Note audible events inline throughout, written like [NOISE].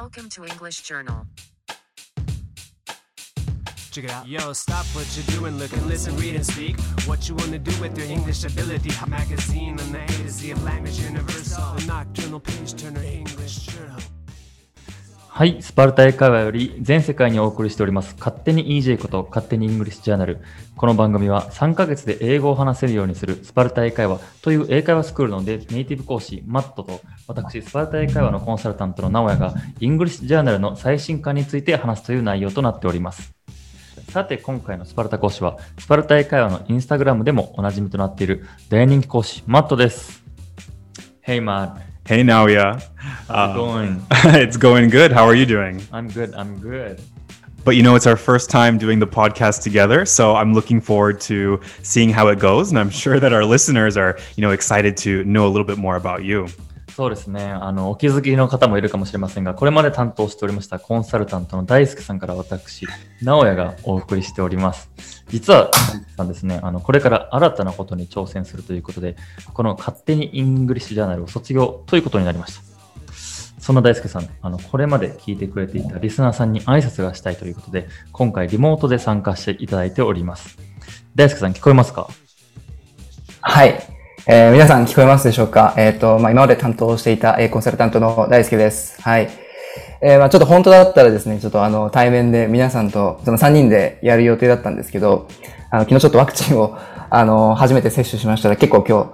Welcome to English Journal. Check it out. Yo, stop what you're doing, look and listen, read and speak. What you wanna do with your English ability. Magazine on the A to Z of language universal. The nocturnal page turner English journal. はい、スパルタ英会話より全世界にお送りしております、勝手に EJ こと勝手にイングリッシュジャーナル。この番組は3ヶ月で英語を話せるようにするスパルタ英会話という英会話スクールのネイティブ講師、マットと私、スパルタ英会話のコンサルタントの直哉がイングリッシュジャーナルの最新刊について話すという内容となっております。さて、今回のスパルタ講師は、スパルタ英会話のインスタグラムでもおなじみとなっている大人気講師、マットです。Hey, Matt. Hey, Naoya. How's it Uh, going? [LAUGHS] it's going good. How are you doing? I'm good, I'm good. But you know, it's our first time doing the podcast together, so I'm looking forward to seeing how it goes, and I'm sure that our [LAUGHS] listeners are, you know, excited to know a little bit more about you. そうですね。あの、お気づきの方もいるかもしれませんが、これまで担当しておりましたコンサルタントの大輔さんから私、直哉がお送りしております。実は、さんですね、あの、これから新たなことに挑戦するということで、この勝手にイングリッシュジャーナルを卒業ということになりました。そんな大輔さん、あの、これまで聞いてくれていたリスナーさんに挨拶がしたいということで、今回リモートで参加していただいております。大輔さん、聞こえますか？はい。えー皆さん聞こえますでしょうか？えっ、と、まあ、今まで担当していた、えーコンサルタントの大輔です。はい。えーまあ、ちょっと本当だったらですね、ちょっとあの、対面で皆さんと、その3人でやる予定だったんですけど、あの、昨日ちょっとワクチンを、あの、初めて接種しましたら、結構今日、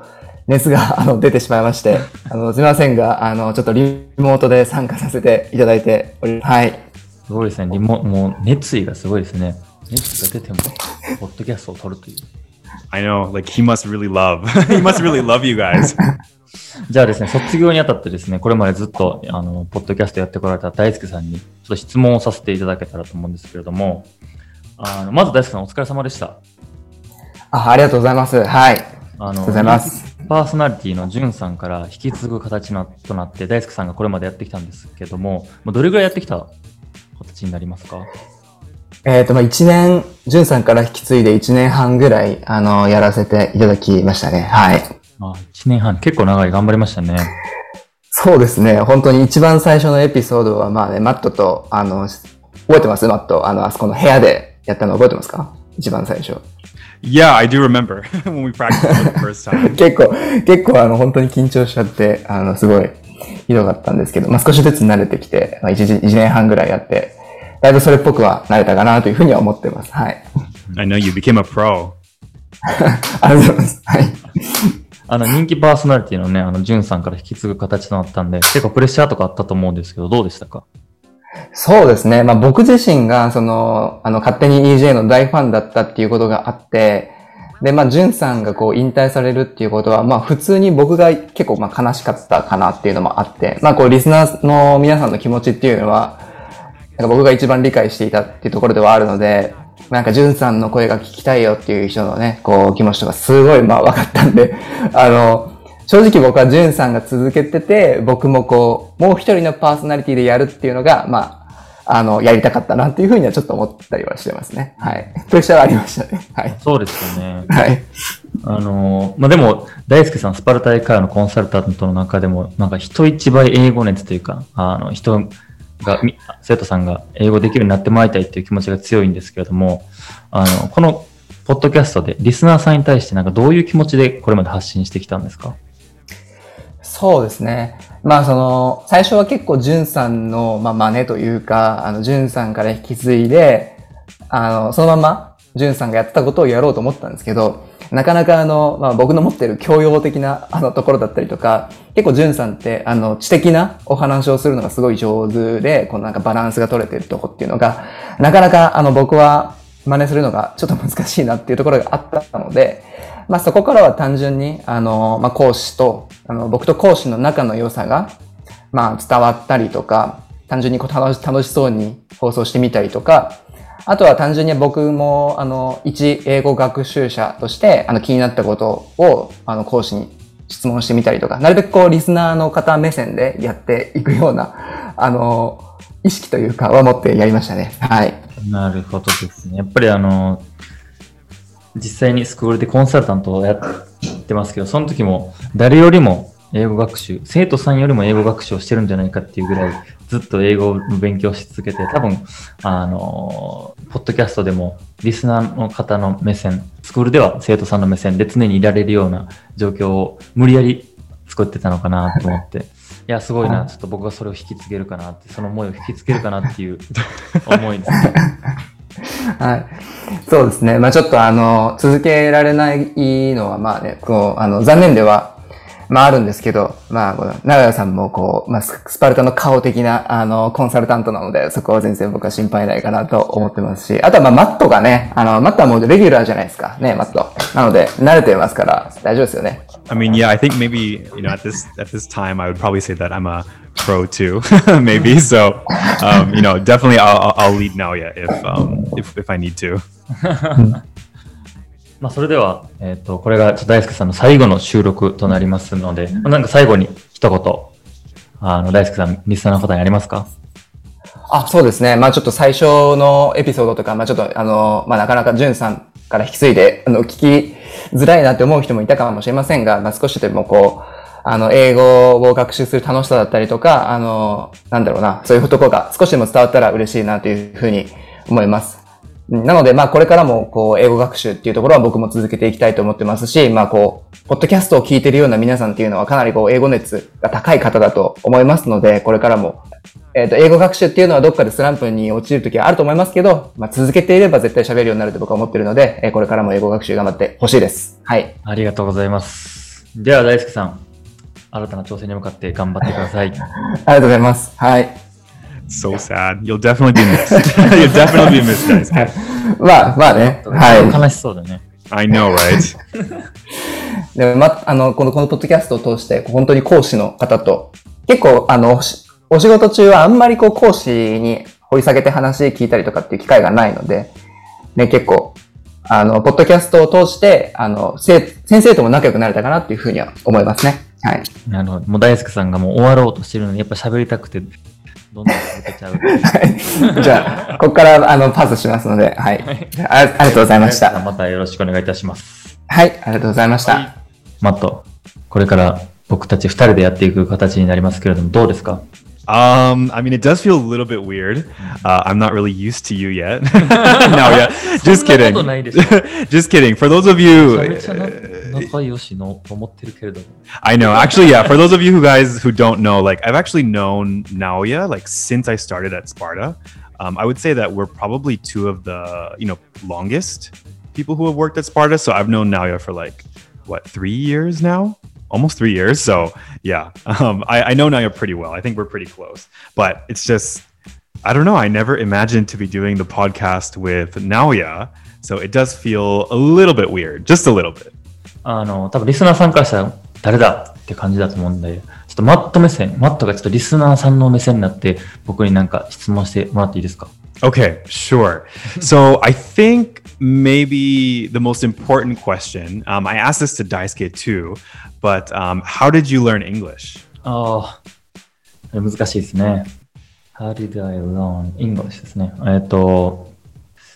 熱が、[LAUGHS] あの、出てしまいまして、あの、すみませんが、あの、ちょっとリモートで参加させていただいております。はい。すごいですね。リモもう熱意がすごいですね。熱が出ても、ポッドキャストを撮るという。I know, like he must really love, [LAUGHS] he must really love you guys. [LAUGHS] じゃあですね、卒業にあたってですね、これまでずっと、あの、ポッドキャストやってこられた大輔さんに、ちょっと質問をさせていただけたらと思うんですけれども、あの、まず大輔さんお疲れ様でした。あ、ありがとうございます。はい。あの、ありがとうございます。パーソナリティのジュンさんから引き継ぐ形なとなって、大輔さんがこれまでやってきたんですけども、もうどれぐらいやってきた形になりますか？えっ、と、まあ、一年、じゅんさんから引き継いで一年半ぐらい、あの、やらせていただきましたね。はい。あ、1年半、結構長い、頑張りましたね。そうですね。本当に一番最初のエピソードは、まあね、マットと、あの、覚えてます？マット。あの、あそこの部屋でやったの覚えてますか？一番最初。yeah, I do remember [LAUGHS] when we practiced for the first time. [LAUGHS] 結構、結構あの、本当に緊張しちゃって、あの、すごい、ひどかったんですけど、まあ、少しずつ慣れてきて、まあ、一時一年半ぐらいやって、だいぶそれっぽくは慣れたかなというふうには思ってます。はい。I know you became a pro. [LAUGHS] ありがとうございます。はい。あの、人気パーソナリティのね、あの、ジュンさんから引き継ぐ形となったんで、結構プレッシャーとかあったと思うんですけど、どうでしたか？そうですね。まあ僕自身が、その、あの、勝手に EJ の大ファンだったっていうことがあって、で、まあ、ジュンさんがこう引退されるっていうことは、まあ普通に僕が結構まあ悲しかったかなっていうのもあって、まあこうリスナーの皆さんの気持ちっていうのは、なんか僕が一番理解していたっていうところではあるので、なんかジュンさんの声が聞きたいよっていう人のね、こう気持ちとかすごいまあ分かったんで、[LAUGHS] あの、正直僕はジュンさんが続けてて、僕もこう、もう一人のパーソナリティでやるっていうのが、まあ、あの、やりたかったなっていうふうにはちょっと思ったりはしてますね。はい。プレッシャーはありましたね。はい。そうですよね。[LAUGHS] はい。あの、まあ、でも、大輔さん、スパルタ英会話のコンサルタントの中でも、なんか人一倍英語熱というか、あの、人が、み生徒さんが英語できるようになってもらいたいっていう気持ちが強いんですけれども、あの、この、ポッドキャストで、リスナーさんに対して、なんかどういう気持ちでこれまで発信してきたんですか？そうですね。まあその、最初は結構ジュンさんの、まあ、真似というか、あの、ジュンさんから引き継いで、あの、そのまま、ジュンさんがやってたことをやろうと思ったんですけど、なかなかあの、まあ僕の持ってる教養的なあのところだったりとか、結構ジュンさんってあの知的なお話をするのがすごい上手で、このなんかバランスが取れてるとこっていうのが、なかなかあの僕は真似するのがちょっと難しいなっていうところがあったので、まあそこからは単純に、あの、まあ講師と、あの、僕と講師の仲の良さが、まあ伝わったりとか、単純にこう楽し楽しそうに放送してみたりとか、あとは単純に僕も、あの、一英語学習者として、あの、気になったことを、あの、講師に質問してみたりとか、なるべくこう、リスナーの方目線でやっていくような、[LAUGHS] あの、意識というかは持ってやりましたね。はい。なるほどですね。やっぱりあの、実際にスクールでコンサルタントをやってますけど、その時も誰よりも英語学習、生徒さんよりも英語学習をしてるんじゃないかっていうぐらい、ずっと英語の勉強し続けて、多分、あの、ポッドキャストでも、リスナーの方の目線、スクールでは生徒さんの目線で常にいられるような状況を無理やり作ってたのかなと思って、[LAUGHS] いや、すごいな、ちょっと僕がそれを引き継げるかなって、その思いを引き継げるかなっていう思いですね。[LAUGHS] はい。そうですね。まあちょっとあの、続けられないのはまあね、こう、あの、残念では、まああるんですけど、まあ、この長屋さんもこう、まあスパルタの顔的な、あの、コンサルタントなので、そこは全然僕は心配ないかなと思ってますし、あとはまあマットがね、あの、マットはもうレギュラーじゃないですか。ね、マット。なので、慣れてますから、大丈夫ですよね。I mean, yeah, I think maybe you know at this at this time I would probably say that I'm a pro too, maybe. So, um, you know, definitely I'll, I'll- I'll lead now. Yeah, if um, if if I need to. まあ、それでは、えっ、と、これが大輔さんの最後の収録となりますので、まあなんか最後に一言、あの、大輔さん、リスナーの方にありますか？あ、そうですね。まあちょっと最初のエピソードとか、まあちょっとあの、まあなかなかジュンさんから引き継いで、あの、聞きづらいなって思う人もいたかもしれませんが、まあ少しでもこう、あの、英語を学習する楽しさだったりとか、あの、なんだろうな、そういうところが少しでも伝わったら嬉しいなというふうに思います。なので、まあ、これからも、こう、英語学習っていうところは僕も続けていきたいと思ってますし、まあ、こう、ポッドキャストを聞いてるような皆さんっていうのはかなりこう、英語熱が高い方だと思いますので、これからも、えっ、と、英語学習っていうのはどっかでスランプに陥る時はあると思いますけど、まあ、続けていれば絶対喋るようになると僕は思ってるので、えーこれからも英語学習頑張ってほしいです。はい。ありがとうございます。では、大輔さん、新たな挑戦に向かって頑張ってください。[LAUGHS] ありがとうございます。はい。So sad. You'll definitely be missed. [LAUGHS] [LAUGHS] You'll definitely be missed, guys. は [LAUGHS] いまあ、まあね。はい。悲しそうだね。I know, right? でも、ま、あの、この、このポッドキャストを通して、本当に講師の方と、結構、あの、お仕事中はあんまりこう、講師に掘り下げて話聞いたりとかっていう機会がないので、ね、結構、あの、ポッドキャストを通して、あの、せ先生とも仲良くなれたかなっていうふうには思いますね。はい。なるほど。もう大輔さんがもう終わろうとしてるのに、やっぱ喋りたくて、どんどん続けちゃう。はい。じゃあ、ここから、あの、パスしますので、はい。あありがとうございました。またよろしくお願いいたします。はい、ありがとうございました。マット、これから僕たち二人でやっていく形になりますけれども、どうですか？Um, I mean, it does feel a little bit weird. Uh, I'm not really used to you yet. [LAUGHS] no, yeah, just [LAUGHS] kidding. [LAUGHS] just kidding. For those of you, I know. Actually, yeah. For those of you who guys who don't know, like I've actually known Naoya like since I started at Sparta. Um, I would say that we're probably two of the you know longest people who have worked at Sparta. So I've known Naoya for like what three years now, almost three years. So yeah, um, I, I know Naoya pretty well. I think we're pretty close. But it's just I don't know. I never imagined to be doing the podcast with Naoya. So it does feel a little bit weird, just a little bit. あの、多分リスナーさんからしたら誰だって感じだと思うんで、ちょっとマット目線、マットがちょっとリスナーさんの目線になって、僕になんか質問してもらっていいですか Okay, sure. so I think maybe the most important question, um, I asked this to Daisuke too, but um, how did you learn English? ああ、難しいですね。How did I learn English ですね。えっ、と、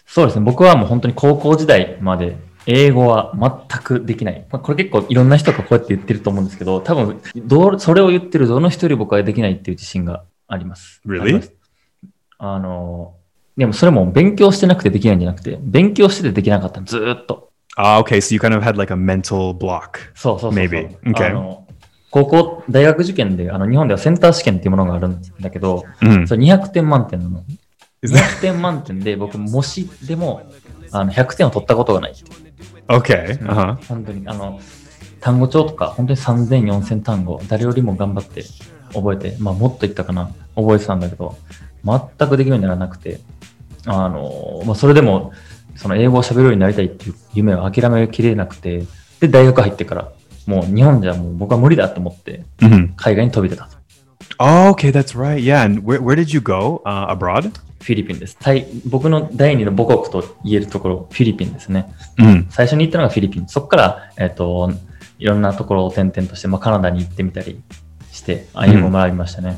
そうですね。僕はもう本当に高校時代まで英語は全くできない。まあこれ結構いろんな人がこうやって言ってると思うんですけど、多分どう、それを言ってるどの人より僕はできないっていう自信があります。Really? あの、でもそれも勉強してなくてできないんじゃなくて、勉強しててできなかったのずーっと。Ah, okay, so you kind of had like a mental block. そうそうそうそう。Maybe. Okay. 高校、大学受験で、あの、日本ではセンター試験っていうものがあるんだけど、Mm. それ200点満点なの。Is that 200点満点で、僕、模試でも、あの、100点を取ったことがない。Okay? Uh huh. 本当に、あの、単語帳とか、本当に3000、4000単語、誰よりも頑張って覚えて、まあ、もっといったかな、覚えてたんだけど、全くできるようにならなくて、あの、まあ、それでも、その英語を喋るようになりたいっていう夢を諦めきれなくて、で、大学入ってから、もう日本じゃもう僕は無理だと思って、hmm 海外に飛び出たと。Oh, okay, that's right. Yeah, and where, where did you go uh, abroad? フィリピンです。タイ僕の第二の母国と言えるところ、フィリピンですね。 Mm. 最初に行ったのがフィリピン。そこから、えっ、と、いろんなところを転々として、まあ、カナダに行ってみたりして、あ英語を学びましたね。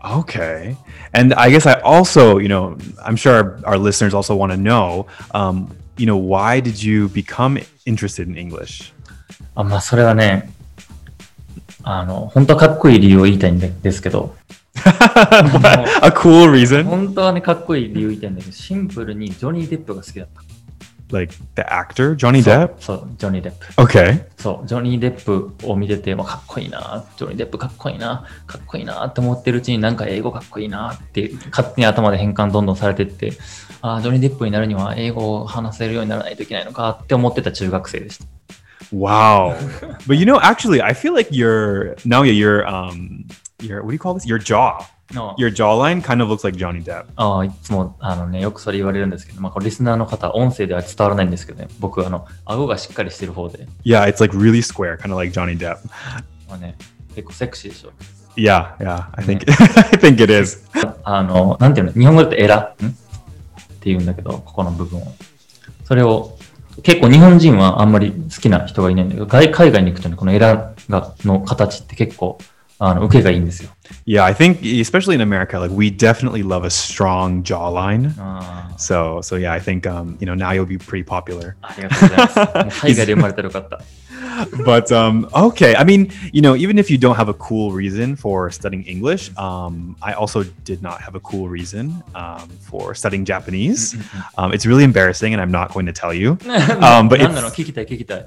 Okay. And I guess I also, you know, I'm sure our, our listeners also want to know, um, you know, why did you become interested in English? あまあ、それはね、 あの、本当はかっこいい理由を言いたいんですけど、[LAUGHS] A cool reason? 本当はね、かっこいい理由言いたいんだけど、シンプルにジョニー・デップが好きだった。Like the actor, Johnny Depp? そう、ジョニー・デップ。Okay. そう、ジョニー・デップを見てて、まあ、かっこいいな、ジョニー・デップかっこいいな、かっこいいなって思ってるうちになんか英語かっこいいなって勝手に頭で変換どんどんされてって、ああ、ジョニー・デップになるには英語を話せるようにならないといけないのかって思ってた中学生でした。Wow. [LAUGHS] but you know, actually, I feel like your now your um your what do you call this? Your jaw. の Your jawline kind of looks like Johnny Depp. ああいつもあの、ね、よくそれ言われるんですけど、まあ、これリスナーの方、音声では伝わらないんですけどね、僕、あの顎がしっかりしてる方で、 Yeah, it's like really square, kind of like Johnny Depp. まあね、結構セクシーでしょ。 Yeah, yeah. I think [LAUGHS] I think it is. あの、なんていうの、日本語だとエラんって言うんだけど、ここの部分を。それを、 結構日本人はあんまり好きな人がいないんだけど、外海外に行くとね、このエラがの形って結構、あの、受けがいいんですよ。Yeah, I think especially in America, like we definitely love a strong jawline. So so yeah, I think um you know now you'll be pretty popular. ありがとうございます。海外で生まれたらよかった。but um, okay, I mean, you know, even if you don't have a cool reason for studying English, um, I also did not have a cool reason um, for studying Japanese. it's really embarrassing, and I'm not going to tell you. but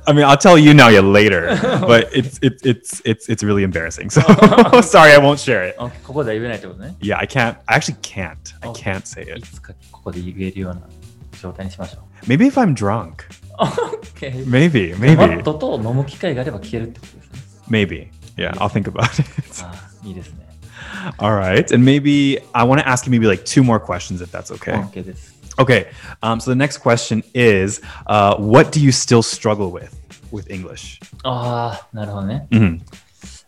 I mean, I'll tell you now, yeah, later. But it's it's it's it's it's really embarrassing. So sorry, I won't share it. Yeah, I can't. I actually can't. I can't say it. つかここで言えるような状態にしましょう。 Maybe if I'm drunk. OK。 [LAUGHS] Maybe. マッ Maybe. トと飲む機会があれば聞けるってことですね。 Maybe. Yeah, I'll think about it. [LAUGHS] ああ、いいですね。 All right. And maybe I want to ask you maybe like two more questions if that's okay. OK です。 Okay. Um, so the next question is uh, what do you still struggle with with English? ああ、なるほどね。 Mhm.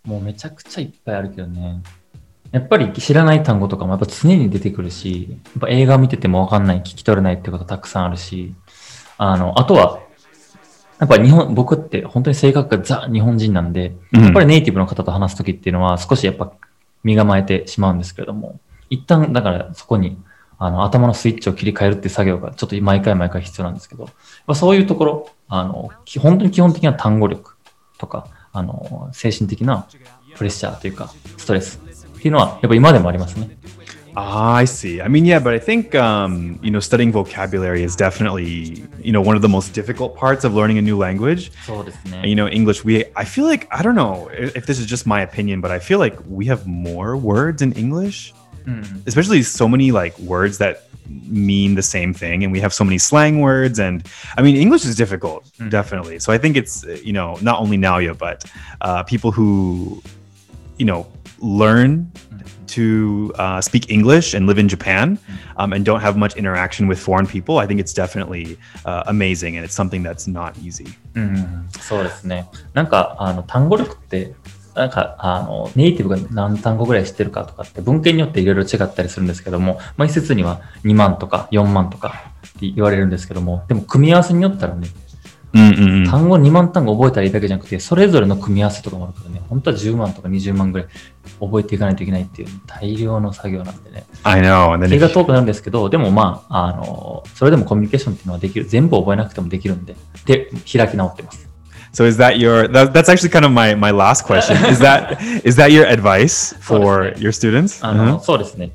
もうめちゃくちゃいっぱいあるけどね。 やっぱり知らない単語とかもやっぱ常に出てくるし、やっぱ映画見ててもわかんない、聞き取れないってことたくさんあるし、あの、あとは、やっぱ日本、僕って本当に性格がザ日本人なんで、うん。やっぱりネイティブの方と話すときっていうのは少しやっぱ身構えてしまうんですけれども、一旦だからそこにあの頭のスイッチを切り替えるっていう作業がちょっと毎回毎回必要なんですけど、まあ、そういうところ、あの、き本当に基本的な単語力とか、あの、精神的なプレッシャーというか、ストレスっていうのは、やっぱ今でもありますね。 Ah, I see. I mean, yeah, but I think um, you know studying vocabulary is definitely you know one of the most difficult parts of learning a new language. そうですね And, you。know, English. We I feel like I don't know if if this is just my opinion, but I feel like we have more words in English, うん、 especially so many like words that mean the same thing, and we have so many slang words. And I mean, English is difficult, definitely. So I think it's uh, you know not only Naoya, but uh, people who you know learn to uh, speak English and live in Japan um, and don't have much interaction with foreign people, I think it's definitely uh, amazing and it's something that's not easy. うん、そうですね。なんか、あの、単語力って、なんか、あの、ネイティブが何単語ぐらい知ってるかとかって文献によっていろいろ違ったりするんですけども、まあ、一説には2万とか4万とかって言われるんですけども、でも組み合わせによったらね、単語2万単語覚えたらいいだけじゃなくて、それぞれの組み合わせとかもあるからね、本当は10万とか20万ぐらい覚えていかないといけないっていう大量の作業なんでね。I know. 気が遠くなるんですけど、でもまあ、あの、それでもコミュニケーションっていうのはできる。全部覚えなくてもできるんで、で、開き直ってます。so is that your that, that's actually kind of my my last question. [LAUGHS] is that is that your advice for your students? あの、Mhm. そうですね。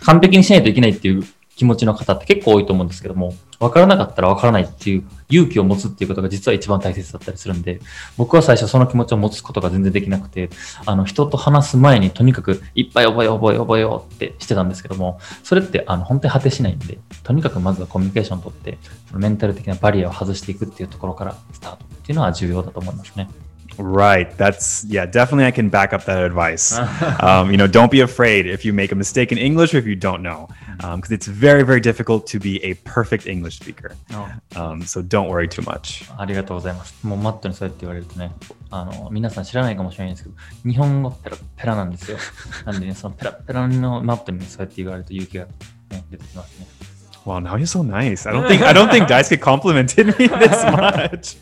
完璧にしないといけないっていう気持ちの方って結構多いと思うんですけども、分からなかったら分からないっていう勇気を持つっていうことが実は一番大切だったりするんで、僕は最初その気持ちを持つことが全然できなくて、あの、人と話す前にとにかくいっぱい覚えよう覚えよう覚えようってしてたんですけども、それってあの、本当に果てしないんで、とにかくまずはコミュニケーションをとって、そのメンタル的なバリアを外していくっていうところからスタートっていうのは重要だと思いますね。Right. That's yeah. Definitely, I can back up that advice. [LAUGHS] um, you know, don't be afraid if you make a mistake in English or if you don't know, because it's very very difficult to be a perfect English speaker. Um, so don't worry too much. ありがとうございます。もうマットにそうやって言われるとね、あの、皆さん知らないかもしれないんですけど、日本語ペラペラなんですよ。なんでね、そのペラペラのマットにそうやって言われると勇気が、ね、出てきますね。Wow, now you're so nice. I don't think I don't think Daisuke complimented me this much.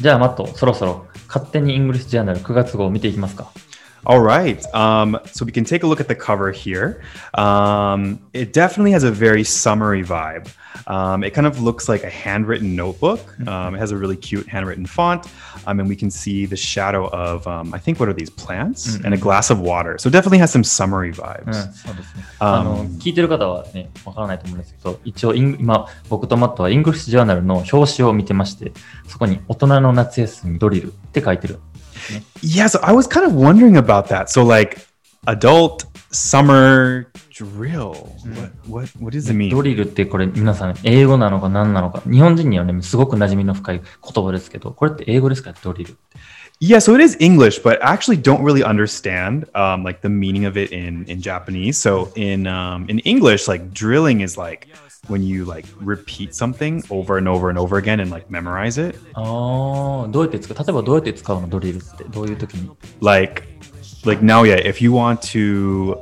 じゃあマット、そろそろ勝手にイングリッシュジャーナル9月号を見ていきますか。All right. Um, so we can take a look at the cover here. Um, it definitely has a very summery vibe. Um, it kind of looks like a handwritten notebook. Um, it has a really cute handwritten font. Um, and we can see the shadow of, um, I think, what are these plants? And a glass of water. So it definitely has some summery うん、 vibes. そうですね。あの、聞いてる方はね、わからないと思うんですけど、一応イン、今、僕とマットはイングリッシュジャーナルの表紙を見てまして、そこに大人の夏休みドリルって書いてる。 Yeah, so I was kind of wondering about that. So like adult summer drill. What what what does it mean? ドリルってこれ皆さん英語なのか何なのか、日本人にはね、すごく馴染みの深い言葉ですけど、これって英語ですかドリルって。 Yeah, so it is English, but I actually don't really understand um, like the meaning of it in in Japanese. So in um, in English, like drilling is like when you like repeat something over and over and over again and like memorize it. ああ、どうやって使う例えばどうやって使うのドリルって。どういう時に Like like now, yeah, if you want to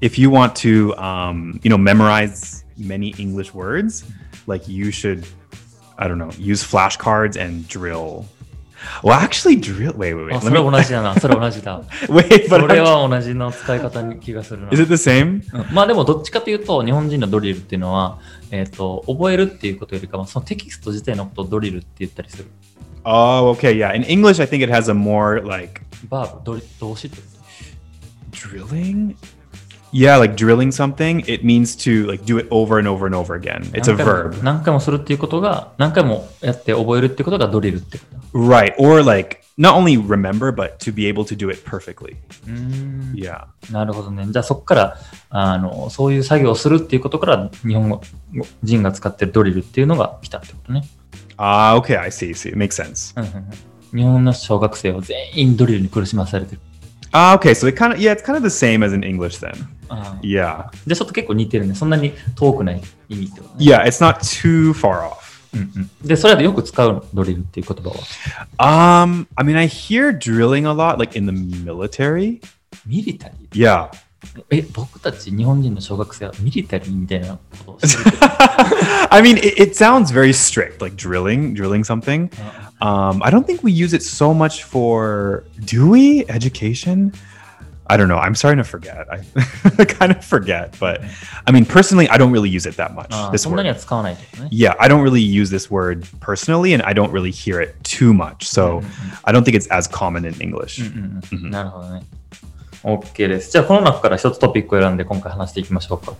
if you want to um, you know memorize many English words, like you should I don't know use flashcards and drill. Well, actually, drill. Wait, wait, あ、wait. それ同じだな。[LAUGHS] それ同じだ。wait, そ but れ I'm- は同じの使い方に気がするな。is it the same? うんまあでもどっちかというと日本人のドリルっていうのは、えっと覚えるっていうことよりかはそのテキスト自体のことをドリルって言ったりする。Oh, okay, yeah. In English, I think it has a more like バーブ、ドリ動詞ってこ drilling? Yeah, like drilling something. It means to like do it over and over and over again. と It's a 何回も verb, 何回もするっていうことが何回もやって覚えるっていうことがドリルってこと。 right? Or like not only remember, but to be able to do it perfectly. うーん Yeah. なるほどね。じゃあそこからあのそういう作業をするっていうことから日本語人が使ってるドリルっていうのが来たってことね。 Ah, okay. I see. See, it makes sense. [LAUGHS] うんうんうん日本の小学生は全員ドリルに苦しまされてる。 Ah, okay. So it kind of yeah, it's kind of the same as in English then. Yeah. じゃあちょっと結構似てるね。そんなに遠くない意味ってことね。Yeah, it's not too far off. うんうん、で、それはよく使うのドリルっていう言葉は。Um, I mean, I hear drilling a lot, like in the military. ミリタリー Yeah. え、僕たち日本人の小学生はミリタリーみたいなことをしてる。I [LAUGHS] mean, it, it sounds very strict, like drilling, drilling something. Uh-huh. Um, I don't think we use it so much for, do we? Education? I don't know. I'm starting to forget. I kind [LAUGHS] of forget, but I mean, personally, I don't really use it that much. あー This そんなに word. は使わないけどね。 Yeah, I don't really use this word personally, and I don't really hear it too much. So I don't think it's as common in English. うんうんなるほどね。OK です。じゃあ、この中から一つトピックを選んで今回話していきましょうか。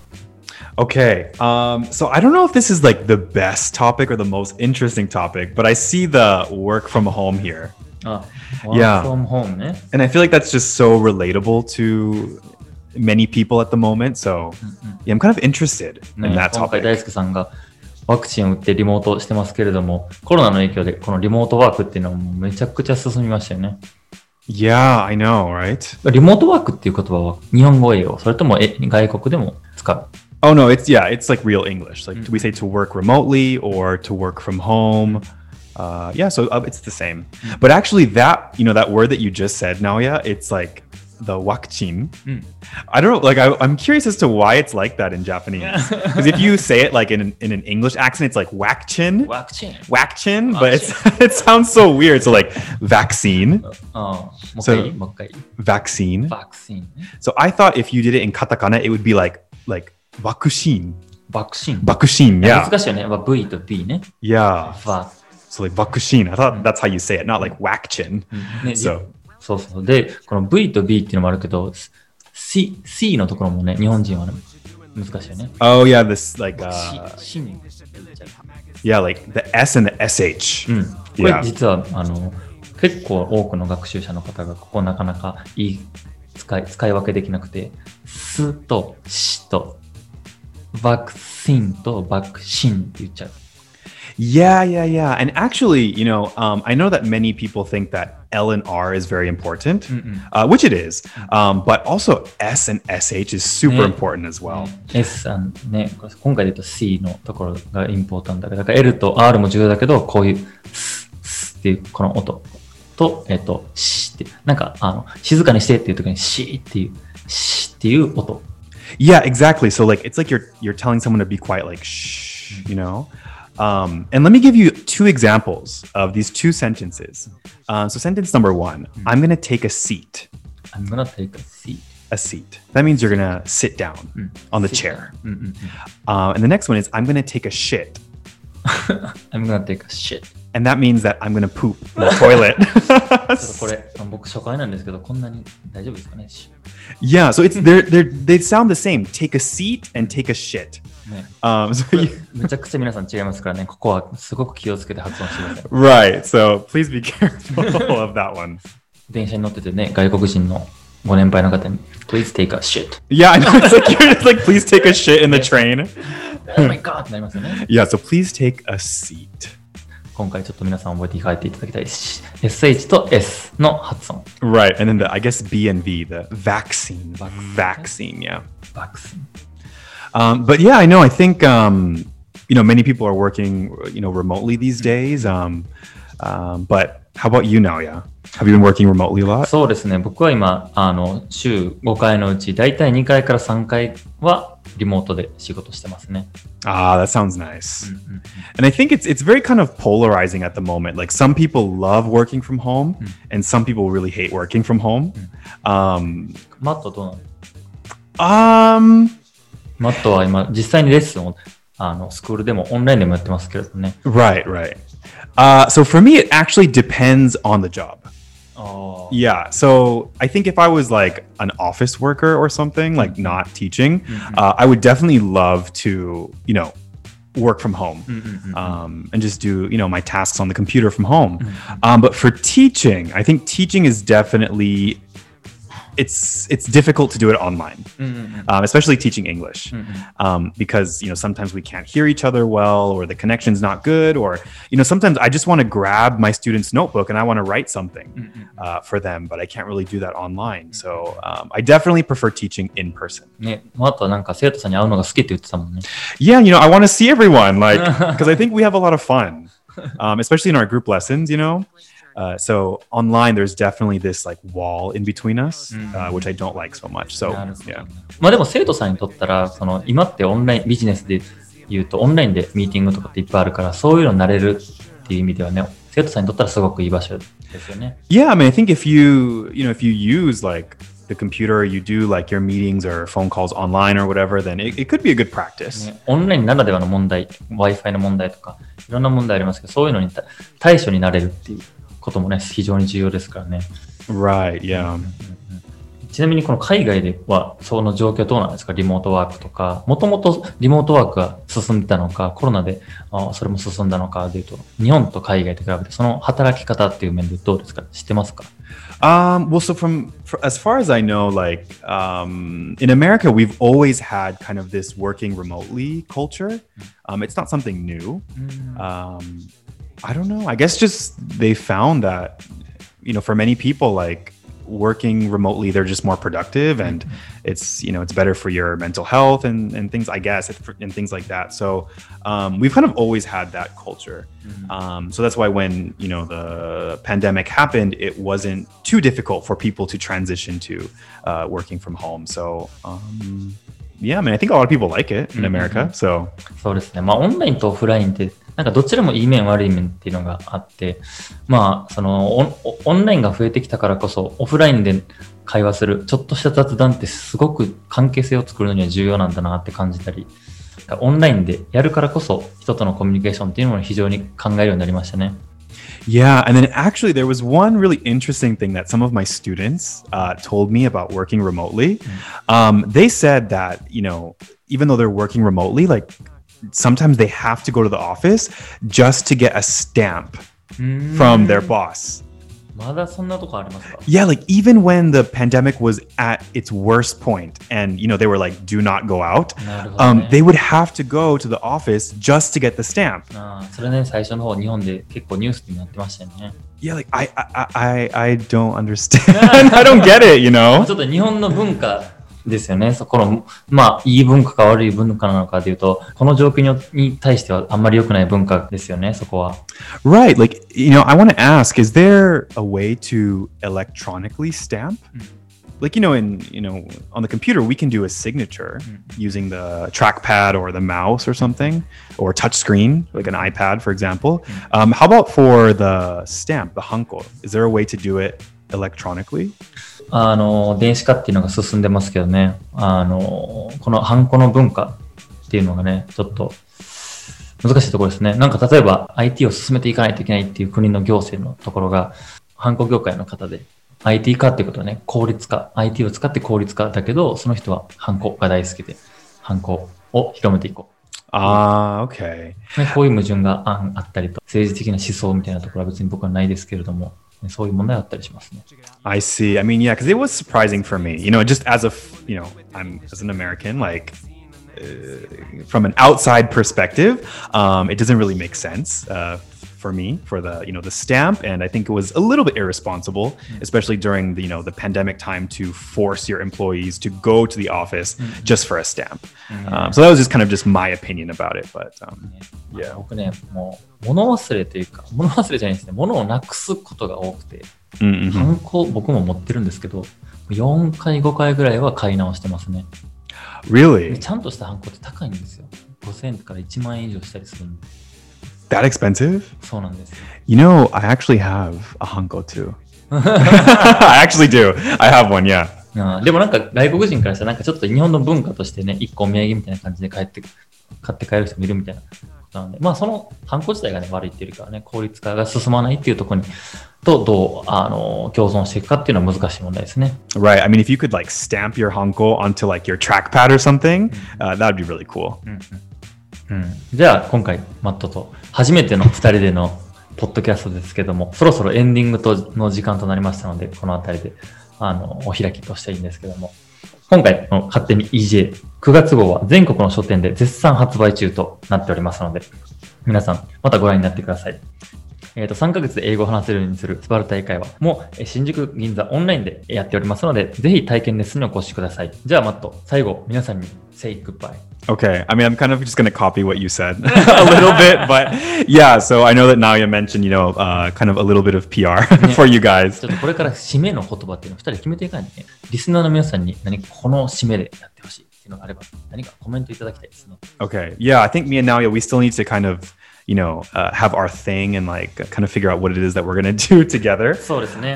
Okay. Um, so I don't know if this is like the best topic or the most interesting topic, but I see the work from home here. あ、Yeah. From home ね。And I feel like that's just so relatable to many people at the moment. So yeah, I'm kind of interested ね in that topic. 輔さんがワクチンを打ってリモートしてますけれども、コロナの影響でこのリモートワークっていうのはもうめちゃくちゃ進みましたよね。Yeah, I know, right? リモートワークっていう言葉は日本語英語、それともえ外国でも使う。Oh no, it's yeah, it's like real English. Like we say to work remotely or to work from home. Uh, yeah, so uh, it's the same. But actually, that you know that word that you just said, Naoya, it's like the wakchin. I don't know. Like I, I'm curious as to why it's like that in Japanese. Because [LAUGHS] if you say it like in an, in an English accent, it's like wakchin. ワクチン Wakchin, but it's, [LAUGHS] it sounds so weird. So like vaccine, ああもう一回いい So- もう一回いい vaccine. ワクチンね。 So I thought if you did it in katakana, it would be like like vakushin. ワクチン。 Bakushin, yeah. 難しいよね。まあ V と B ね。 Yeah. それ、バクシーナ。That's you say not like wack chin.、ね so. そうそう。で、この V と B っていうのもあるけど、C, C のところもね、日本人は、ね、難しいよね。Oh, yeah, this like a...、Uh, yeah, like the S and SH.、うん、これ実は、あの結構多くの学習者の方がここなかなかい使い,使い分けできなくて、スとシと、バクシンとバクシンって言っちゃう。Yeah, yeah, yeah. And actually, you know, um, I know that many people think that L and R is very important, uh, which it is. Um, but also S and SH is super Yeah. important as well. S さんね、今回で言うと C のところがインポータントだから、だから L と R も重要だけど、こういうススっていうこの音と、えっと、シって、なんか、あの、静かにしてっていう時にシっていう、シっていう音。 Yeah, exactly. So like it's like you're you're telling someone to be quiet, like shh, you know. Um, and let me give you two examples of these two sentences. Uh, so, sentence number one mm-hmm. I'm going to take a seat. I'm going to take a seat. A seat. That means you're going to sit down mm-hmm. on the sit chair. Mm, mm, mm. Uh, and the next one is I'm going to take a shit. [LAUGHS] I'm going to take a shit. And that means that I'm gonna poop in the [LAUGHS] toilet. ち[LAUGHS] ょっとこれ、あの僕初回なんですけど、こんなに大丈夫ですかね yeah, so it's they're they're they sound the same. Take a seat and take a shit. ね Um, so [LAUGHS] you, めちゃくちゃ皆さん違いますからね、ここはすごく気をつけて発音してください。 right. So please be careful of that one. 電車に乗っててね、外国人のご年配の方に、Please take a shit. Yeah, I know. It's like you're just like, please take a shit in the train. Oh my god! ってなりますよね。 Yeah, so please take a seat. 今回ちょっと皆さん覚えて帰っていただきたいし、SH と S の発音。Right, and then the I guess B and V, the vaccine, Vaccine. vaccine, yeah. バックス。Um, but yeah, I know. I think um, you know many people are working, you know, remotely these days. Um, um, but how about you now? Yeah, have you been working remotely a lot? そうですね、僕は今、あの、週5回のうち、だいたい2回から3回はリモートで仕事してますね。 Ah, that sounds nice. And I think it's it's very kind of polarizing at the moment. Like some people love working from home, and some people really hate working from home. Um, マットどうなの um, マットは今、実際にレッスンを、あの、スクールでもオンラインでもやってますけれどね。 right, right. Uh, so for me, it actually depends on the job. あ Yeah. So I think if I was like an office worker or something, like not teaching, uh, I would definitely love to, you know, work from home um, and just do, you know, my tasks on the computer from home. Um, but for teaching, I think teaching is definitely it's it's difficult to do it online, mm-hmm. um, especially teaching English, mm-hmm. um, because you know sometimes we can't hear each other well, or the connection's not good, or you know sometimes I just want to grab my student's notebook and I want to write something mm-hmm. uh, for them, but I can't really do that online. So um, I definitely prefer teaching in person. Yeah, you know I want to see everyone, like [LAUGHS] because I think we have a lot of fun, [LAUGHS] um, especially in our group lessons, you know. Uh, so online, there's definitely this like wall in between us, uh, which I don't like so much. So なるほど yeah, まあでも生徒さんにとったら、その今ってオンライン、ビジネスで言うとオンラインでミーティングとかっていっぱいあるから、そういうのになれるっていう意味ではね、生徒さんにとったらすごくいい場所ですよね。 Yeah, I mean, I think if you, you know, if you use like the computer, you do like your meetings or phone calls online or whatever, then it, it could be a good practice. ねオンラインならではの問題、Wi-Fi の問題とか、いろんな問題ありますけど、そういうのにた対処になれるっていう こともね、非常に重要ですからね。Right. Yeah. ちなみにこの海外ではその状況どうなんですかリモートワークとか、もともとリモートワークが進んでたのか、コロナであそれも進んだのかでいうと、日本と海外と比べてその働き方っていう面でどうですか知ってますか Um, well, so from fr as far as I know, like um, in America, we've always had kind of this working remotely culture. Um, it's not something new. Um, I don't know. I guess just they found that, you know, for many people, like working remotely, they're just more productive and it's, you know, it's better for your mental health and, and things, I guess, and things like that. So um, we've kind of always had that culture. Um, so that's why when, you know, the pandemic happened, it wasn't too difficult for people to transition to uh, working from home. So, um, yeah, I mean, I think a lot of people like it in America. So, そうですね。まあ、オンラインとオフラインって、 なんかどちらもいい面悪い面っていうのがあって、まあ、そのオン、オンラインが増えてきたからこそ、オフラインで会話する、ちょっとした雑談ってすごく関係性を作るのには重要なんだなって感じたり、オンラインでやるからこそ、人とのコミュニケーションっていうのも非常に考えるようになりましたね。Yeah, and then actually, there was one really interesting thing that some of my students uh, told me about working remotely. Um, they said that, you know, even though they're working remotely, like sometimes they have to go to the office just to get a stamp from their mm. boss. Yeah, like even when the pandemic was at its worst point and you know they were like do not go out, um, they would have to go to the office just to get the stamp. Yeah, like I I I, I don't [LAUGHS] understand. [LAUGHS] I don't get it, you know. [LAUGHS] ちょっと日本の文化ですよね。そこの、まあ、いい文化か悪い文化なのかというと、この状況にに対してはあんまり良くない文化ですよね、そこは。 Right. Like, you know, I want to ask, is there a way to electronically stamp? Like, you know, in, you know, on the computer, we can do a signature using the trackpad or the mouse or something, or touch screen, like an iPad, for example. Um, how about for the stamp, the hanko? Is there a way to do it electronically? あの、電子化っていうのが進んでますけどね、あの、このハンコの文化っていうのがね、ちょっと難しいところですね。なんか例えば IT を進めていかないといけないっていう国の行政のところが、ハンコ業界の方で IT 化っていうことはね、効率化、IT を使って効率化だけど、その人はハンコが大好きで、ハンコを広めていこう。Ah, okay. ね、こういう矛盾がああったりと、政治的な思想みたいなところは別に僕はないですけれども、ねそういう問題はあったりしますね。 I see. I mean, yeah, because it was surprising for me. You know, just as a, f- you know, I'm as an American, like uh, from an outside perspective, um, it doesn't really make sense uh, for me for the, you know, the stamp. And I think it was a little bit irresponsible, especially during the, you know, the pandemic time to force your employees to go to the office just for a stamp. Um, so that was just kind of just my opinion about it. But um, いや、僕ね、もう、物忘れというか、物忘れじゃないですね、物をなくすことが多くて、 mm, mhm. ハンコ僕も持ってるんですけど、4回、5回ぐらいは買い直してますね。で really ちゃんとしたハンコって高いんですよ。5000円から1万円以上したりするんで、 That expensive? そうなんですよ。You know, I actually have a Hanko too. I actually do. I have one, yeah. でもなんか外国人からしたらなんかちょっと日本の文化としてね、一個お土産みたいな感じで帰って、買って帰る人もいるみたいなことなんで、まあそのハンコ自体がね、悪いっていうかはね、効率化が進まないっていうところに、とどう、あの、共存していくかっていうのは難しい問題ですね。Right. I mean, if you could like stamp your Hanko onto like your trackpad or something, uh, that would be really cool. うん、じゃあ今回マットと初めての2人でのポッドキャストですけどもそろそろエンディングとの時間となりましたのでこの辺りであのお開きとしていいんですけども今回の勝手に EJ9 月号は全国の書店で絶賛発売中となっておりますので皆さんまたご覧になってください。えっ、と、3ヶ月で英語を話せるようにするスパルタ英会話も、えー新宿銀座オンラインでやっておりますので、ぜひ体験レッスンにお越しください。じゃあ、マット、最後、皆さんに say goodbye。Okay. I mean, I'm kind of just going to copy what you said a little bit, but yeah. So I know that Naoya mentioned, you know, uh, kind of a little bit of PR for you guys. ちょっとこれから締めの言葉っていうのを2人で決めていかないとね、リスナーの皆さんに何かこの締めでやってほしいっていうのがあれば、何かコメントいただきたいですね。Okay. Yeah. I think me and Naoya, we still need to kind of, you know uh, have our thing and like kind of figure out what it is that we're gonna [LAUGHS] do together.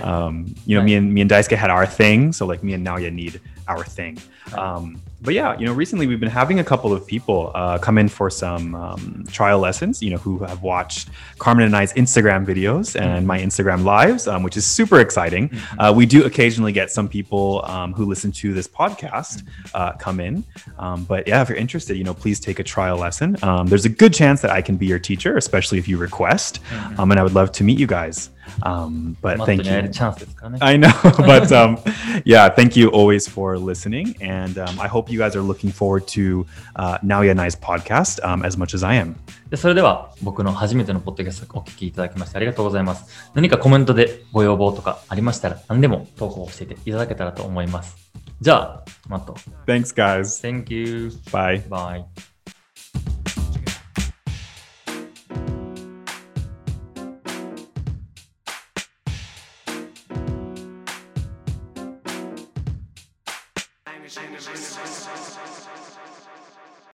Um, you know, me and me and Daisuke had our thing, so like me and Naoya need our thing. Um, but yeah, you know, recently we've been having a couple of people uh, come in for some um, trial lessons, you know, who have watched Carmen and I's Instagram videos and my Instagram lives, um, which is super exciting. Mm-hmm. Uh, we do occasionally get some people um, who listen to this podcast uh, come in. Um, but yeah, if you're interested, you know, please take a trial lesson. Um, there's a good chance that I can be your teacher, especially if you request. Mm-hmm. and I would love to meet you guys. Um, but thank you. I know, [LAUGHS] but yeah, thank you always for listening and. Um, I hope you guys are looking forward to uh, Naoya and I's podcast um, as much as I am. でそれでは、僕の初めてのポッドキャストをお聞きいただきましてありがとうございます。何かコメントでご要望とかありましたら、何でも投稿していただけたらと思います。じゃあ、マット、Thanks, guys. Thank you. Bye. Bye.